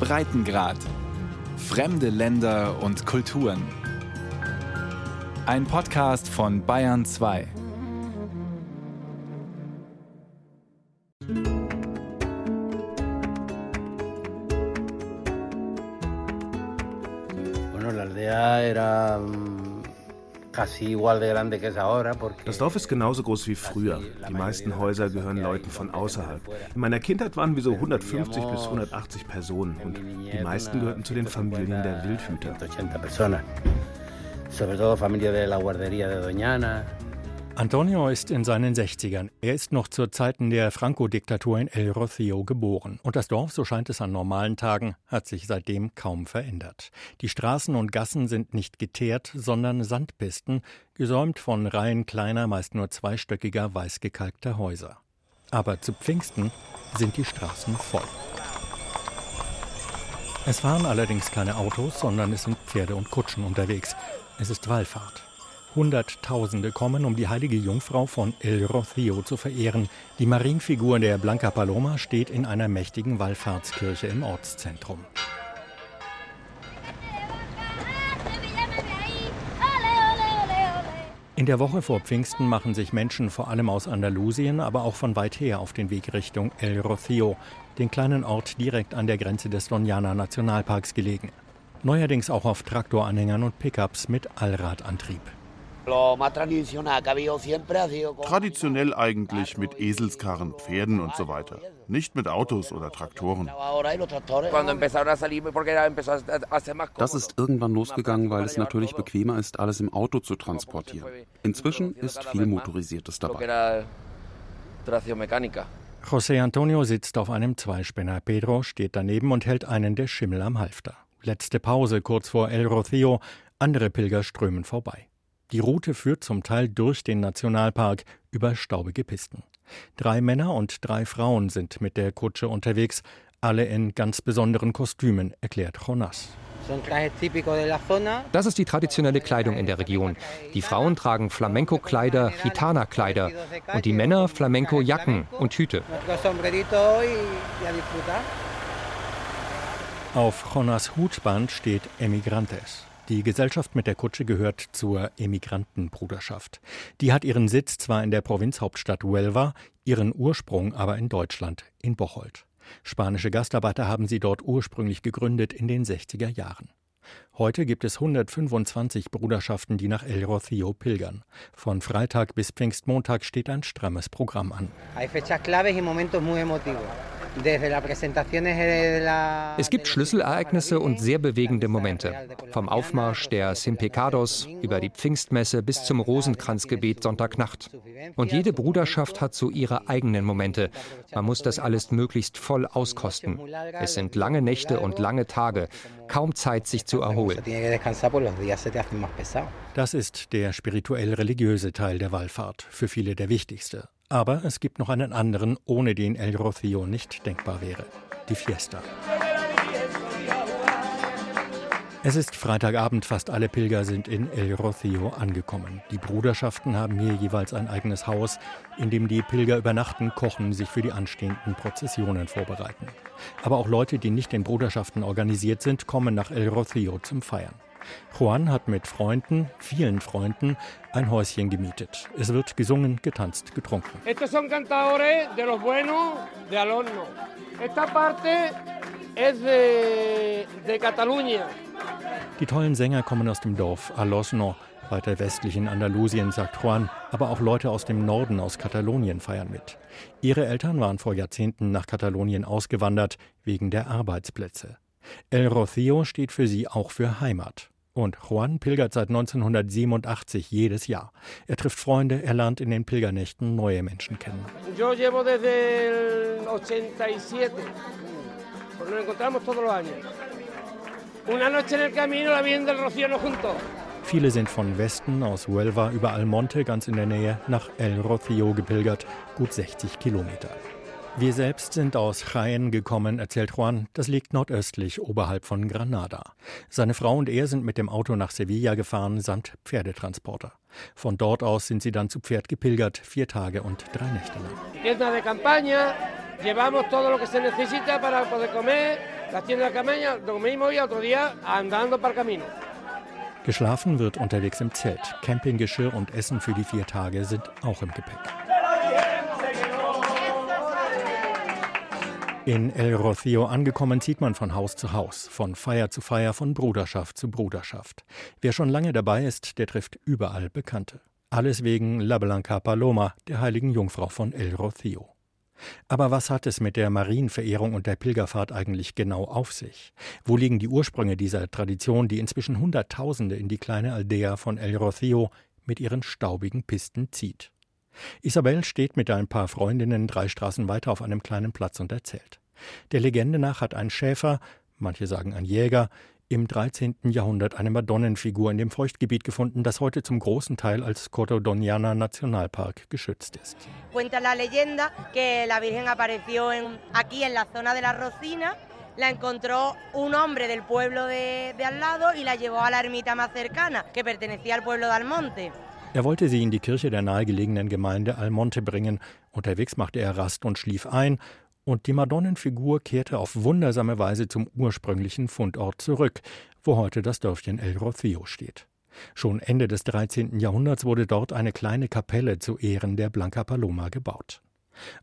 Breitengrad. Fremde Länder und Kulturen. Ein Podcast von Bayern 2. Bueno, la aldea era das Dorf ist genauso groß wie früher. Die meisten Häuser gehören Leuten von außerhalb. In meiner Kindheit waren wir so 150 bis 180 Personen und die meisten gehörten zu den Familien der Wildhüter. Sobre todo familia de la guardería de Doñana, Antonio ist in seinen 60ern. Er ist noch zu Zeiten der Franco-Diktatur in El Rocío geboren. Und das Dorf, so scheint es an normalen Tagen, hat sich seitdem kaum verändert. Die Straßen und Gassen sind nicht geteert, sondern Sandpisten, gesäumt von Reihen kleiner, meist nur zweistöckiger, weißgekalkter Häuser. Aber zu Pfingsten sind die Straßen voll. Es fahren allerdings keine Autos, sondern es sind Pferde und Kutschen unterwegs. Es ist Wallfahrt. Hunderttausende kommen, um die heilige Jungfrau von El Rocío zu verehren. Die Marienfigur der Blanca Paloma steht in einer mächtigen Wallfahrtskirche im Ortszentrum. In der Woche vor Pfingsten machen sich Menschen vor allem aus Andalusien, aber auch von weit her auf den Weg Richtung El Rocío, den kleinen Ort direkt an der Grenze des Doñana Nationalparks gelegen. Neuerdings auch auf Traktoranhängern und Pickups mit Allradantrieb. Traditionell eigentlich mit Eselskarren, Pferden und so weiter. Nicht mit Autos oder Traktoren. Das ist irgendwann losgegangen, weil es natürlich bequemer ist, alles im Auto zu transportieren. Inzwischen ist viel Motorisiertes dabei. José Antonio sitzt auf einem Zweispänner. Pedro steht daneben und hält einen der Schimmel am Halfter. Letzte Pause kurz vor El Rocío. Andere Pilger strömen vorbei. Die Route führt zum Teil durch den Nationalpark über staubige Pisten. Drei Männer und drei Frauen sind mit der Kutsche unterwegs, alle in ganz besonderen Kostümen, erklärt Jonas. Das ist die traditionelle Kleidung in der Region. Die Frauen tragen Flamenco-Kleider, Gitana-Kleider und die Männer Flamenco-Jacken und Hüte. Auf Jonas Hutband steht Emigrantes. Die Gesellschaft mit der Kutsche gehört zur Emigrantenbruderschaft. Die hat ihren Sitz zwar in der Provinzhauptstadt Huelva, ihren Ursprung aber in Deutschland, in Bocholt. Spanische Gastarbeiter haben sie dort ursprünglich gegründet in den 60er Jahren. Heute gibt es 125 Bruderschaften, die nach El Rocío pilgern. Von Freitag bis Pfingstmontag steht ein strammes Programm an. Es gibt Schlüsselereignisse und sehr bewegende Momente. Vom Aufmarsch der Simpecados über die Pfingstmesse bis zum Rosenkranzgebet Sonntagnacht. Und jede Bruderschaft hat so ihre eigenen Momente. Man muss das alles möglichst voll auskosten. Es sind lange Nächte und lange Tage. Kaum Zeit, sich zu erholen. Das ist der spirituell-religiöse Teil der Wallfahrt, für viele der wichtigste. Aber es gibt noch einen anderen, ohne den El Rocío nicht denkbar wäre. Die Fiesta. Es ist Freitagabend, fast alle Pilger sind in El Rocío angekommen. Die Bruderschaften haben hier jeweils ein eigenes Haus, in dem die Pilger übernachten, kochen, sich für die anstehenden Prozessionen vorbereiten. Aber auch Leute, die nicht in Bruderschaften organisiert sind, kommen nach El Rocío zum Feiern. Juan hat mit Freunden, vielen Freunden, ein Häuschen gemietet. Es wird gesungen, getanzt, getrunken. Estos son cantadores de los buenos de Alorno. Esta parte es de, de Cataluña. Die tollen Sänger kommen aus dem Dorf Alosno, weiter westlich in Andalusien, sagt Juan, aber auch Leute aus dem Norden, aus Katalonien feiern mit. Ihre Eltern waren vor Jahrzehnten nach Katalonien ausgewandert, wegen der Arbeitsplätze. El Rocío steht für sie auch für Heimat. Und Juan pilgert seit 1987 jedes Jahr. Er trifft Freunde, er lernt in den Pilgernächten neue Menschen kennen. Yo llevo desde el 87. Nos encontramos todos los años. Una noche en el camino, la Virgen del Rocío nos juntó. Viele sind von Westen aus Huelva über Almonte ganz in der Nähe nach El Rocío gepilgert, gut 60 Kilometer. Wir selbst sind aus Jaén gekommen, erzählt Juan. Das liegt nordöstlich oberhalb von Granada. Seine Frau und er sind mit dem Auto nach Sevilla gefahren, samt Pferdetransporter. Von dort aus sind sie dann zu Pferd gepilgert, vier Tage und drei Nächte lang. Geschlafen wird unterwegs im Zelt. Campinggeschirr und Essen für die vier Tage sind auch im Gepäck. In El Rocío angekommen zieht man von Haus zu Haus, von Feier zu Feier, von Bruderschaft zu Bruderschaft. Wer schon lange dabei ist, der trifft überall Bekannte. Alles wegen La Blanca Paloma, der heiligen Jungfrau von El Rocío. Aber was hat es mit der Marienverehrung und der Pilgerfahrt eigentlich genau auf sich? Wo liegen die Ursprünge dieser Tradition, die inzwischen Hunderttausende in die kleine Aldea von El Rocío mit ihren staubigen Pisten zieht? Isabel steht mit ein paar Freundinnen drei Straßen weiter auf einem kleinen Platz und erzählt. Der Legende nach hat ein Schäfer, manche sagen ein Jäger, im 13. Jahrhundert eine Madonnenfigur in dem Feuchtgebiet gefunden, das heute zum großen Teil als Cordoniana Nationalpark geschützt ist. Cuenta la leyenda que la Virgen apareció en, aquí en de la Rocina la encontró un hombre del pueblo de, de, al lado y la llevó a la pueblo de Almonte. Er wollte sie in die Kirche der nahegelegenen Gemeinde Almonte bringen. Unterwegs machte er Rast und schlief ein und die Madonnenfigur kehrte auf wundersame Weise zum ursprünglichen Fundort zurück, wo heute das Dörfchen El Rocío steht. Schon Ende des 13. Jahrhunderts wurde dort eine kleine Kapelle zu Ehren der Blanca Paloma gebaut.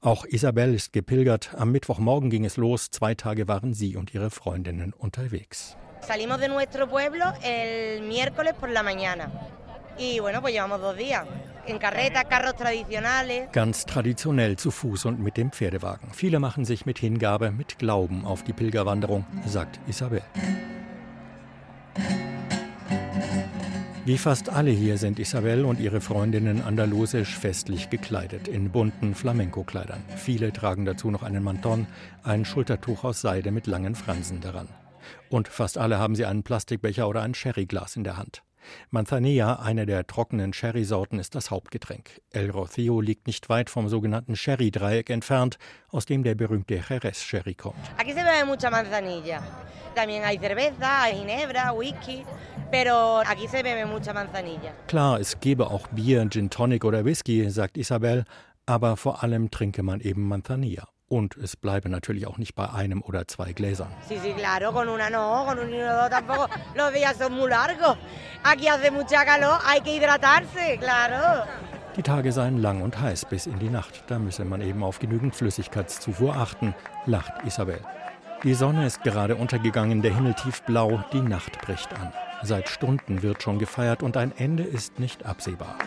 Auch Isabel ist gepilgert. Am Mittwochmorgen ging es los. Zwei Tage waren sie und ihre Freundinnen unterwegs. Salimos de nuestro pueblo el miércoles por la mañana. Y bueno, pues llevamos dos días. In carreta, carros tradicionales. Ganz traditionell zu Fuß und mit dem Pferdewagen. Viele machen sich mit Hingabe, mit Glauben auf die Pilgerwanderung, sagt Isabel. Wie fast alle hier sind Isabel und ihre Freundinnen andalusisch festlich gekleidet, in bunten Flamenco-Kleidern. Viele tragen dazu noch einen Manton, ein Schultertuch aus Seide mit langen Fransen daran. Und fast alle haben sie einen Plastikbecher oder ein Sherryglas in der Hand. Manzanilla, eine der trockenen Sherry-Sorten, ist das Hauptgetränk. El Rocío liegt nicht weit vom sogenannten Sherry-Dreieck entfernt, aus dem der berühmte Jerez-Sherry kommt. Aquí se bebe mucha manzanilla. También hay cerveza, hay ginebra, whisky, pero aquí se bebe mucha manzanilla. Klar, es gebe auch Bier, Gin Tonic oder Whisky, sagt Isabel, aber vor allem trinke man eben Manzanilla. Und es bleibe natürlich auch nicht bei einem oder zwei Gläsern. Sí, sí, claro, con una no, con un dos tampoco. Los días son muy largos. Aquí hace mucha calor, hay que hidratarse, claro. Die Tage seien lang und heiß bis in die Nacht. Da müsse man eben auf genügend Flüssigkeitszufuhr achten, lacht Isabel. Die Sonne ist gerade untergegangen, der Himmel tiefblau, die Nacht bricht an. Seit Stunden wird schon gefeiert und ein Ende ist nicht absehbar.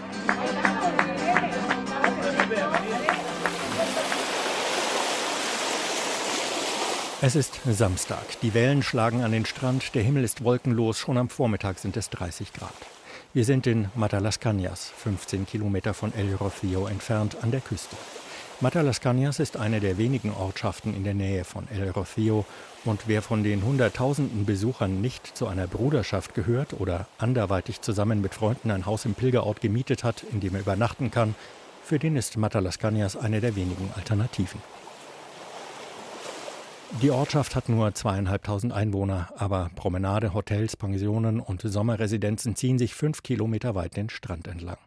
Es ist Samstag. Die Wellen schlagen an den Strand, der Himmel ist wolkenlos, schon am Vormittag sind es 30 Grad. Wir sind in Matalascañas, 15 Kilometer von El Rocío entfernt, an der Küste. Matalascañas ist eine der wenigen Ortschaften in der Nähe von El Rocío und wer von den Hunderttausenden Besuchern nicht zu einer Bruderschaft gehört oder anderweitig zusammen mit Freunden ein Haus im Pilgerort gemietet hat, in dem er übernachten kann, für den ist Matalascañas eine der wenigen Alternativen. Die Ortschaft hat nur zweieinhalbtausend Einwohner, aber Promenade, Hotels, Pensionen und Sommerresidenzen ziehen sich fünf Kilometer weit den Strand entlang.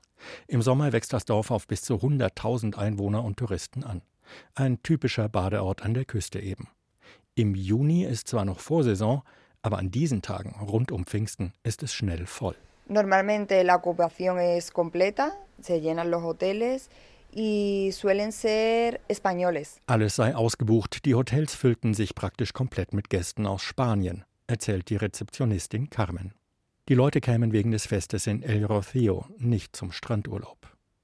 Im Sommer wächst das Dorf auf bis zu hunderttausend Einwohner und Touristen an. Ein typischer Badeort an der Küste eben. Im Juni ist zwar noch Vorsaison, aber an diesen Tagen rund um Pfingsten ist es schnell voll. Normalmente la ocupación es completa, se llenan los hoteles Alles sei ausgebucht, die Hotels füllten sich praktisch komplett mit Gästen aus Spanien, erzählt die Rezeptionistin Carmen. Die Leute kämen wegen des Festes in El Rocío, nicht zum Strandurlaub.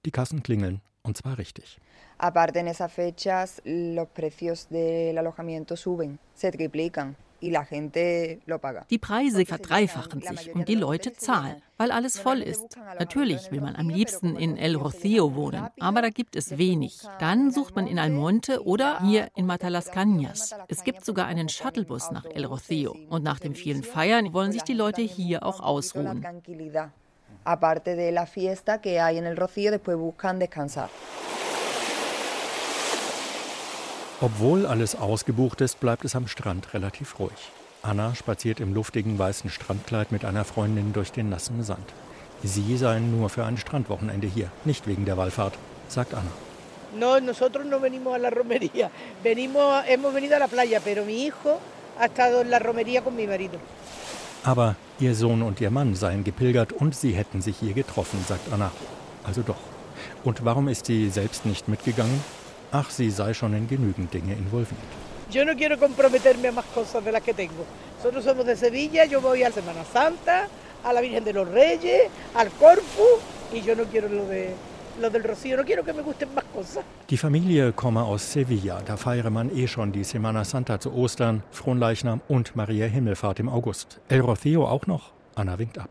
Die Kassen klingeln, und zwar richtig. Aparte en esas fechas los precios del alojamiento suben, se triplican. Die Preise verdreifachen sich und die Leute zahlen, weil alles voll ist. Natürlich will man am liebsten in El Rocío wohnen, aber da gibt es wenig. Dann sucht man in Almonte oder hier in Matalascañas. Es gibt sogar einen Shuttlebus nach El Rocío und nach dem vielen Feiern wollen sich die Leute hier auch ausruhen. Aparte de la fiesta que hay en El Rocío, después buscan descansar. Obwohl alles ausgebucht ist, bleibt es am Strand relativ ruhig. Anna spaziert im luftigen weißen Strandkleid mit einer Freundin durch den nassen Sand. Sie seien nur für ein Strandwochenende hier, nicht wegen der Wallfahrt, sagt Anna. No, nosotros no venimos a la romería. Venimos, hemos venido a la playa, pero mi hijo ha estado en la romería con mi marido. Aber ihr Sohn und ihr Mann seien gepilgert und sie hätten sich hier getroffen, sagt Anna. Also doch. Und warum ist sie selbst nicht mitgegangen? Ach, sie sei schon in genügend Dinge involviert. Yo no quiero comprometerme a más cosas de las que tengo. Nosotros somos de Sevilla, yo voy a Semana Santa, a la Virgen de los Reyes, al Corpus y yo no quiero lo de. Die Familie komme aus Sevilla. Da feiere man eh schon die Semana Santa zu Ostern, Fronleichnam und Maria Himmelfahrt im August. El Rocío auch noch? Anna winkt ab.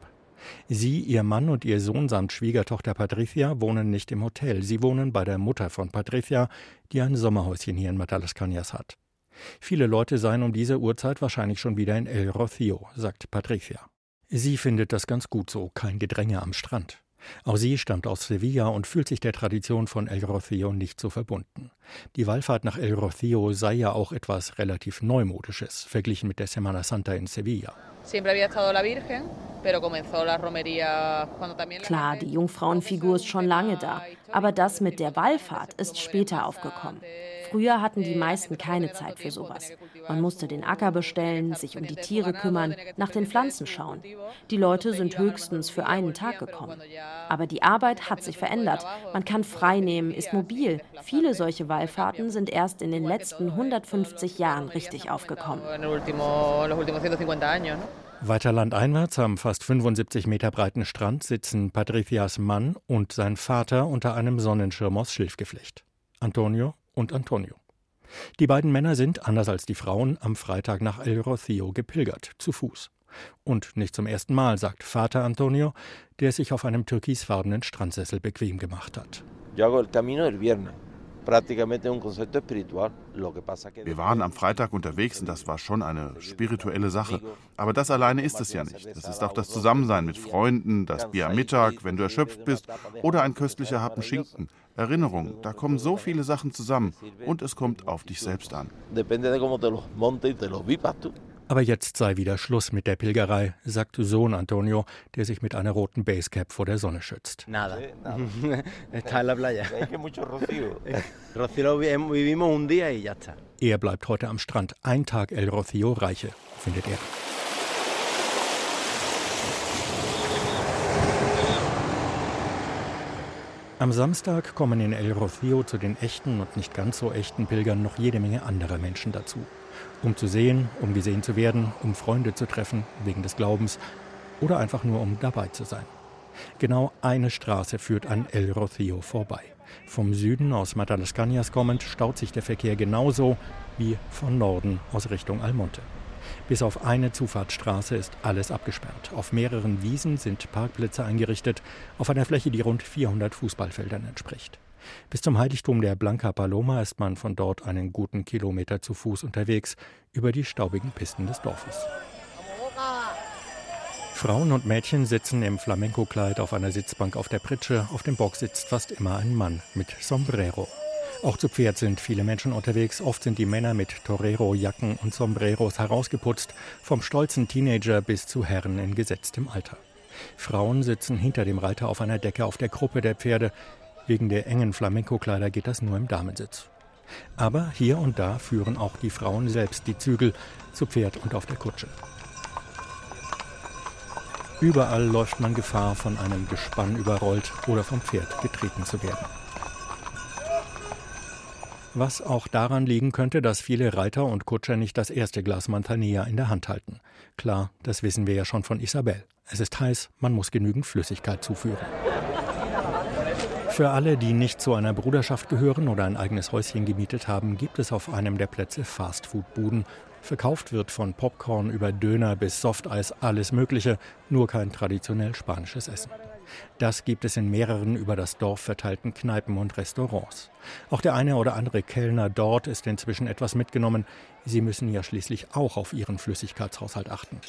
Sie, ihr Mann und ihr Sohn samt Schwiegertochter Patricia wohnen nicht im Hotel. Sie wohnen bei der Mutter von Patricia, die ein Sommerhäuschen hier in Matalascañas hat. Viele Leute seien um diese Uhrzeit wahrscheinlich schon wieder in El Rocío, sagt Patricia. Sie findet das ganz gut so, kein Gedränge am Strand. Auch sie stammt aus Sevilla und fühlt sich der Tradition von El Rocío nicht so verbunden. Die Wallfahrt nach El Rocío sei ja auch etwas relativ Neumodisches, verglichen mit der Semana Santa in Sevilla. Klar, die Jungfrauenfigur ist schon lange da, aber das mit der Wallfahrt ist später aufgekommen. Früher hatten die meisten keine Zeit für sowas. Man musste den Acker bestellen, sich um die Tiere kümmern, nach den Pflanzen schauen. Die Leute sind höchstens für einen Tag gekommen. Aber die Arbeit hat sich verändert. Man kann frei nehmen, ist mobil. Viele solche Wallfahrten sind erst in den letzten 150 Jahren richtig aufgekommen. Weiter landeinwärts am fast 75 Meter breiten Strand sitzen Patricias Mann und sein Vater unter einem Sonnenschirm aus Schilfgeflecht. Antonio und Antonio. Die beiden Männer sind, anders als die Frauen, am Freitag nach El Rocío gepilgert, zu Fuß. Und nicht zum ersten Mal, sagt Vater Antonio, der sich auf einem türkisfarbenen Strandsessel bequem gemacht hat. Wir waren am Freitag unterwegs und das war schon eine spirituelle Sache. Aber das alleine ist es ja nicht. Das ist auch das Zusammensein mit Freunden, das Bier am Mittag, wenn du erschöpft bist, oder ein köstlicher Happen Schinken. Erinnerung, da kommen so viele Sachen zusammen und es kommt auf dich selbst an. Aber jetzt sei wieder Schluss mit der Pilgerei, sagt Sohn Antonio, der sich mit einer roten Basecap vor der Sonne schützt. Nada. Está en la playa. Rocío vivimos un día y ya está. Er bleibt heute am Strand. Ein Tag El Rocío reiche, findet er. Am Samstag kommen in El Rocío zu den echten und nicht ganz so echten Pilgern noch jede Menge anderer Menschen dazu. Um zu sehen, um gesehen zu werden, um Freunde zu treffen, wegen des Glaubens oder einfach nur um dabei zu sein. Genau eine Straße führt an El Rocío vorbei. Vom Süden aus Matalascañas kommend staut sich der Verkehr genauso wie von Norden aus Richtung Almonte. Bis auf eine Zufahrtsstraße ist alles abgesperrt. Auf mehreren Wiesen sind Parkplätze eingerichtet, auf einer Fläche, die rund 400 Fußballfeldern entspricht. Bis zum Heiligtum der Blanca Paloma ist man von dort einen guten Kilometer zu Fuß unterwegs über die staubigen Pisten des Dorfes. Frauen und Mädchen sitzen im Flamenco-Kleid auf einer Sitzbank auf der Pritsche. Auf dem Bock sitzt fast immer ein Mann mit Sombrero. Auch zu Pferd sind viele Menschen unterwegs. Oft sind die Männer mit Torero-Jacken und Sombreros herausgeputzt, vom stolzen Teenager bis zu Herren in gesetztem Alter. Frauen sitzen hinter dem Reiter auf einer Decke auf der Gruppe der Pferde. Wegen der engen Flamenco-Kleider geht das nur im Damensitz. Aber hier und da führen auch die Frauen selbst die Zügel zu Pferd und auf der Kutsche. Überall läuft man Gefahr, von einem Gespann überrollt oder vom Pferd getreten zu werden was auch daran liegen könnte, dass viele Reiter und Kutscher nicht das erste Glas Mantanilla in der Hand halten. Klar, das wissen wir ja schon von Isabel. Es ist heiß, man muss genügend Flüssigkeit zuführen. Für alle, die nicht zu einer Bruderschaft gehören oder ein eigenes Häuschen gemietet haben, gibt es auf einem der Plätze Fastfood-Buden. Verkauft wird von Popcorn über Döner bis Softeis alles Mögliche, nur kein traditionell spanisches Essen. Das gibt es in mehreren über das Dorf verteilten Kneipen und Restaurants. Auch der eine oder andere Kellner dort ist inzwischen etwas mitgenommen. Sie müssen ja schließlich auch auf ihren Flüssigkeitshaushalt achten.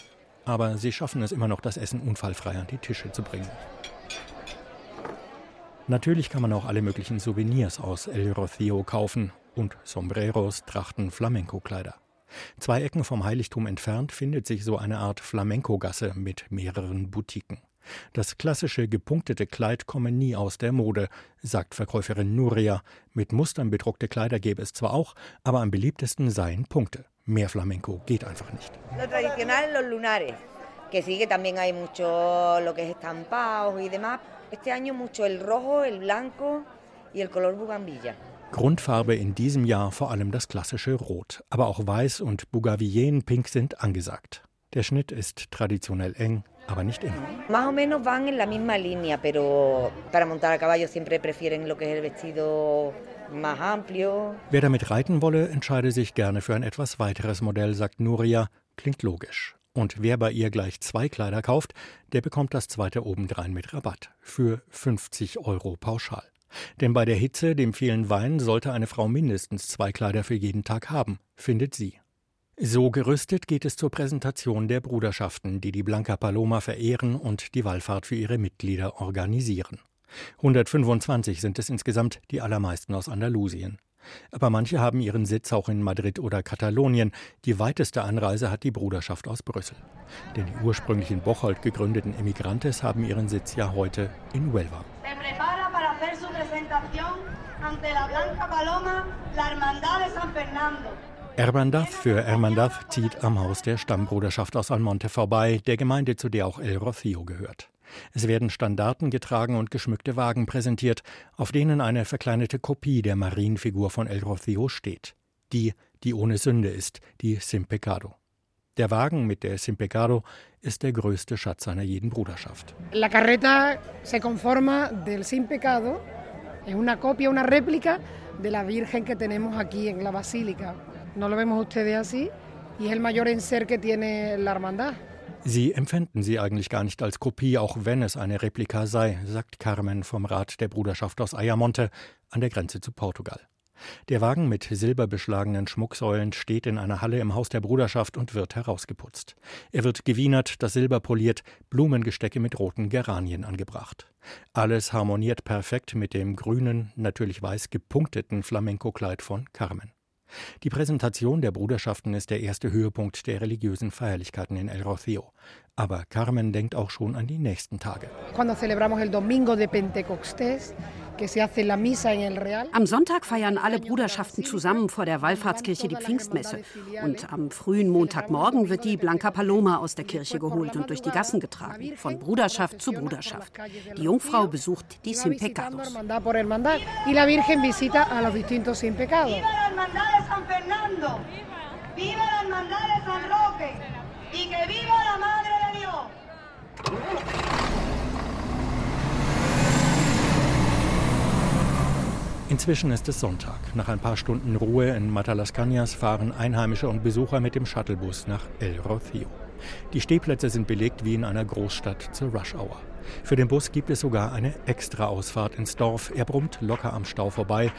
Aber sie schaffen es immer noch, das Essen unfallfrei an die Tische zu bringen. Natürlich kann man auch alle möglichen Souvenirs aus El Rocío kaufen und Sombreros, Trachten, Flamenco-Kleider. Zwei Ecken vom Heiligtum entfernt findet sich so eine Art Flamenco-Gasse mit mehreren Boutiquen. Das klassische gepunktete Kleid komme nie aus der Mode, sagt Verkäuferin Nuria. Mit Mustern bedruckte Kleider gäbe es zwar auch, aber am beliebtesten seien Punkte. Mehr Flamenco geht einfach nicht. Los lunares, que también hay mucho lo que es estampados y demás. Este año mucho el rojo, el blanco y el color bugambilla. Grundfarbe in diesem Jahr vor allem das klassische Rot, aber auch Weiß und Bougavillienpink sind angesagt. Der Schnitt ist traditionell eng, aber nicht immer. Más o menos van en la misma línea, pero para montar a caballo siempre prefieren lo que es el vestido más amplio. Wer damit reiten wolle, entscheide sich gerne für ein etwas weiteres Modell, sagt Nuria. Klingt logisch. Und wer bei ihr gleich zwei Kleider kauft, der bekommt das zweite obendrein mit Rabatt für 50 Euro pauschal. Denn bei der Hitze, dem vielen Wein, sollte eine Frau mindestens zwei Kleider für jeden Tag haben, findet sie. So gerüstet geht es zur Präsentation der Bruderschaften, die die Blanca Paloma verehren und die Wallfahrt für ihre Mitglieder organisieren. 125 sind es insgesamt, die allermeisten aus Andalusien. Aber manche haben ihren Sitz auch in Madrid oder Katalonien. Die weiteste Anreise hat die Bruderschaft aus Brüssel. Denn die ursprünglich in Bocholt gegründeten Emigrantes haben ihren Sitz ja heute in Huelva. Hermandad für Hermandad zieht am Haus der Stammbruderschaft aus Almonte vorbei, der Gemeinde, zu der auch El Rocío gehört. Es werden Standarten getragen und geschmückte Wagen präsentiert, auf denen eine verkleinerte Kopie der Marienfigur von El Rocío steht. Die, die ohne Sünde ist, die Sin Pecado. Der Wagen mit der Sin Pecado ist der größte Schatz einer jeden Bruderschaft. La carreta se conforma del Sin Pecado. Es una copia, una réplica de la Virgen que tenemos aquí en la Basílica. No lo vemos ustedes así y es el mayor enser que tiene la hermandad. Sie empfänden sie eigentlich gar nicht als Kopie, auch wenn es eine Replika sei, sagt Carmen vom Rat der Bruderschaft aus Ayamonte an der Grenze zu Portugal. Der Wagen mit silberbeschlagenen Schmucksäulen steht in einer Halle im Haus der Bruderschaft und wird herausgeputzt. Er wird gewienert, das Silber poliert, Blumengestecke mit roten Geranien angebracht. Alles harmoniert perfekt mit dem grünen, natürlich weiß gepunkteten Flamenco-Kleid von Carmen. Die Präsentation der Bruderschaften ist der erste Höhepunkt der religiösen Feierlichkeiten in El Rocío. Aber Carmen denkt auch schon an die nächsten Tage. Cuando celebramos el domingo de Pentecostés, am Sonntag feiern alle Bruderschaften zusammen vor der Wallfahrtskirche die Pfingstmesse. Und am frühen Montagmorgen wird die Blanca Paloma aus der Kirche geholt und durch die Gassen getragen, von Bruderschaft zu Bruderschaft. Die Jungfrau besucht die Sin Pecados. Viva la hermandad de San Roque y que viva la Madre de Dios. Inzwischen ist es Sonntag. Nach ein paar Stunden Ruhe in Matalascañas fahren Einheimische und Besucher mit dem Shuttlebus nach El Rocío. Die Stehplätze sind belegt wie in einer Großstadt zur Rush Hour. Für den Bus gibt es sogar eine Extra-Ausfahrt ins Dorf. Er brummt locker am Stau vorbei,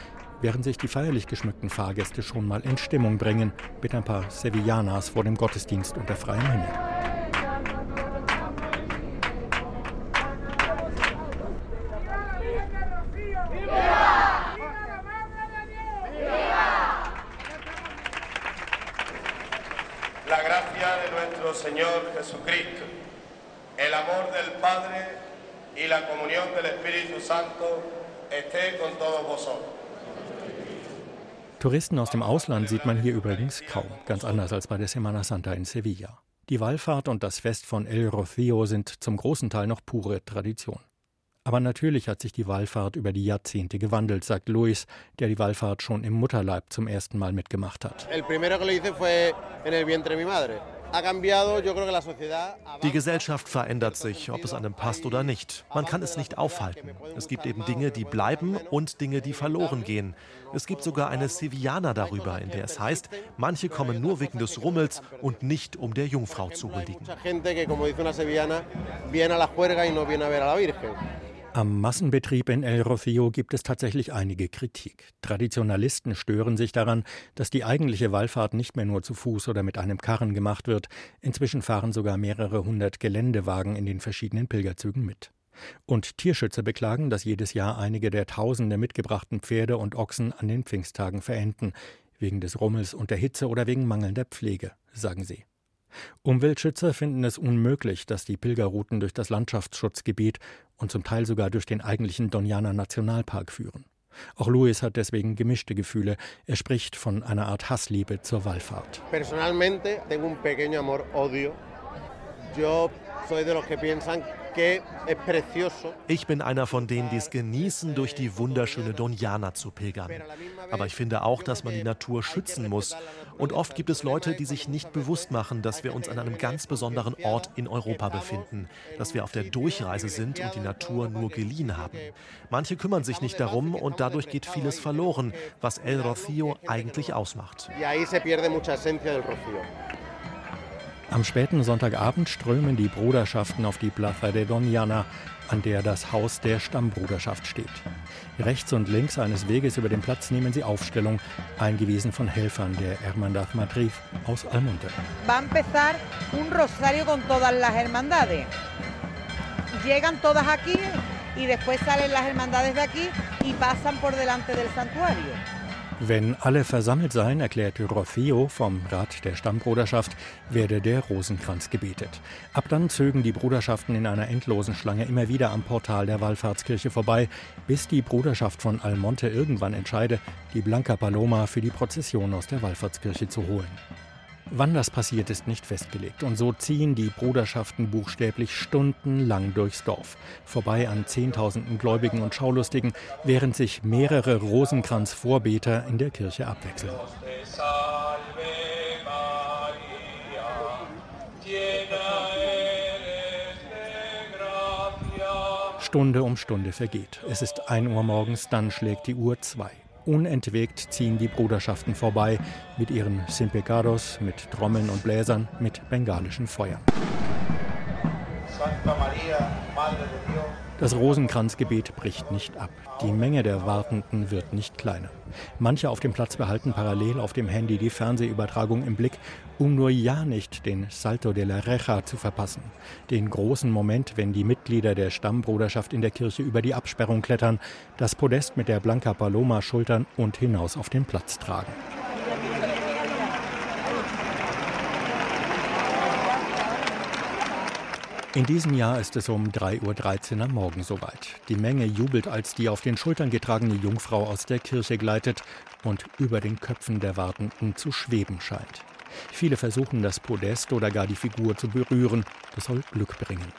während sich die feierlich geschmückten Fahrgäste schon mal in Stimmung bringen mit ein paar Sevillanas vor dem Gottesdienst unter freiem Himmel. Señor Jesucristo, el amor del Padre y la comunión del Espíritu Santo esté con todos vosotros. Touristen aus dem Ausland sieht man hier übrigens kaum, ganz anders als bei der Semana Santa in Sevilla. Die Wallfahrt und das Fest von El Rocío sind zum großen Teil noch pure Tradition. Aber natürlich hat sich die Wallfahrt über die Jahrzehnte gewandelt, sagt Luis, der die Wallfahrt schon im Mutterleib zum ersten Mal mitgemacht hat. El primero que lo hice fue en el vientre mi madre. Die Gesellschaft verändert sich, ob es einem passt oder nicht. Man kann es nicht aufhalten. Es gibt eben Dinge, die bleiben und Dinge, die verloren gehen. Es gibt sogar eine Sevillana darüber, in der es heißt, manche kommen nur wegen des Rummels und nicht um der Jungfrau zu huldigen. Am Massenbetrieb in El Rocío gibt es tatsächlich einige Kritik. Traditionalisten stören sich daran, dass die eigentliche Wallfahrt nicht mehr nur zu Fuß oder mit einem Karren gemacht wird. Inzwischen fahren sogar mehrere hundert Geländewagen in den verschiedenen Pilgerzügen mit. Und Tierschützer beklagen, dass jedes Jahr einige der Tausende mitgebrachten Pferde und Ochsen an den Pfingsttagen verenden, wegen des Rummels und der Hitze oder wegen mangelnder Pflege, sagen sie. Umweltschützer finden es unmöglich, dass die Pilgerrouten durch das Landschaftsschutzgebiet und zum Teil sogar durch den eigentlichen Doniana Nationalpark führen. Auch Luis hat deswegen gemischte Gefühle. Er spricht von einer Art Hassliebe zur Wallfahrt. Personalmente tengo un pequeño amor odio. Yo ich bin einer von denen, die es genießen, durch die wunderschöne Doniana zu pilgern. Aber ich finde auch, dass man die Natur schützen muss. Und oft gibt es Leute, die sich nicht bewusst machen, dass wir uns an einem ganz besonderen Ort in Europa befinden, dass wir auf der Durchreise sind und die Natur nur geliehen haben. Manche kümmern sich nicht darum und dadurch geht vieles verloren, was El Rocío eigentlich ausmacht. Y ahí se pierde mucha esencia del Rocío. Am späten Sonntagabend strömen die Bruderschaften auf die Plaza de Doñana, an der das Haus der Stammbruderschaft steht. Rechts und links eines Weges über den Platz nehmen sie Aufstellung, eingewiesen von Helfern der Hermandad Madrid aus Almonte. Va a empezar un rosario con todas las hermandades. Llegan todas aquí y después salen las hermandades de aquí y pasan por delante del santuario. Wenn alle versammelt seien, erklärte Rothio vom Rat der Stammbruderschaft, werde der Rosenkranz gebetet. Ab dann zögen die Bruderschaften in einer endlosen Schlange immer wieder am Portal der Wallfahrtskirche vorbei, bis die Bruderschaft von Almonte irgendwann entscheide, die Blanca Paloma für die Prozession aus der Wallfahrtskirche zu holen. Wann das passiert, ist nicht festgelegt. Und so ziehen die Bruderschaften buchstäblich stundenlang durchs Dorf, vorbei an Zehntausenden Gläubigen und Schaulustigen, während sich mehrere Rosenkranz-Vorbeter in der Kirche abwechseln. Stunde um Stunde vergeht. Es ist 1 Uhr morgens, dann schlägt die Uhr 2. Unentwegt ziehen die Bruderschaften vorbei mit ihren Simpecados, mit Trommeln und Bläsern, mit bengalischen Feuern. Santa Maria, Madre. Das Rosenkranzgebet bricht nicht ab. Die Menge der Wartenden wird nicht kleiner. Manche auf dem Platz behalten parallel auf dem Handy die Fernsehübertragung im Blick, um nur ja nicht den Salto de la Reja zu verpassen. Den großen Moment, wenn die Mitglieder der Stammbruderschaft in der Kirche über die Absperrung klettern, das Podest mit der Blanca Paloma schultern und hinaus auf den Platz tragen. In diesem Jahr ist es um 3.13 Uhr am Morgen soweit. Die Menge jubelt, als die auf den Schultern getragene Jungfrau aus der Kirche gleitet und über den Köpfen der Wartenden zu schweben scheint. Viele versuchen, das Podest oder gar die Figur zu berühren. Das soll Glück bringen.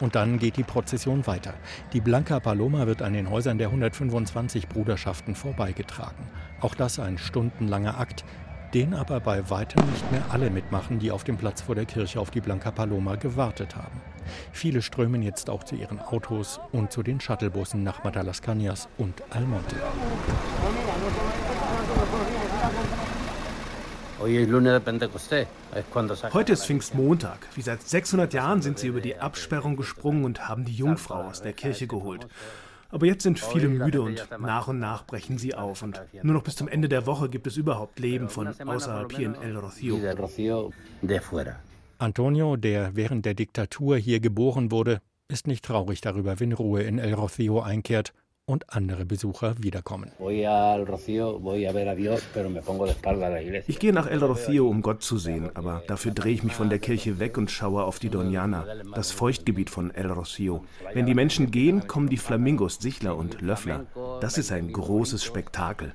Und dann geht die Prozession weiter. Die Blanca Paloma wird an den Häusern der 125 Bruderschaften vorbeigetragen. Auch das ein stundenlanger Akt, den aber bei weitem nicht mehr alle mitmachen, die auf dem Platz vor der Kirche auf die Blanca Paloma gewartet haben. Viele strömen jetzt auch zu ihren Autos und zu den Shuttlebussen nach Madalascañas und Almonte. Heute ist Pfingstmontag. Wie seit 600 Jahren sind sie über die Absperrung gesprungen und haben die Jungfrau aus der Kirche geholt. Aber jetzt sind viele müde und nach und nach brechen sie auf. Und nur noch bis zum Ende der Woche gibt es überhaupt Leben von außerhalb hier in El Rocío. Antonio, der während der Diktatur hier geboren wurde, ist nicht traurig darüber, wenn Ruhe in El Rocío einkehrt und andere Besucher wiederkommen. Ich gehe nach El Rocío, um Gott zu sehen, aber dafür drehe ich mich von der Kirche weg und schaue auf die Doñana, das Feuchtgebiet von El Rocío. Wenn die Menschen gehen, kommen die Flamingos, Sichler und Löffler. Das ist ein großes Spektakel.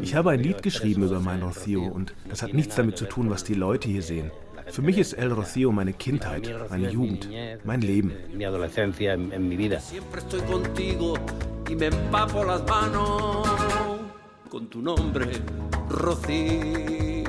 Ich habe ein Lied geschrieben über mein Rocío und das hat nichts damit zu tun, was die Leute hier sehen. Für mich ist El Rocío meine Kindheit, meine Jugend, mein Leben. Con tu nombre, Rocío.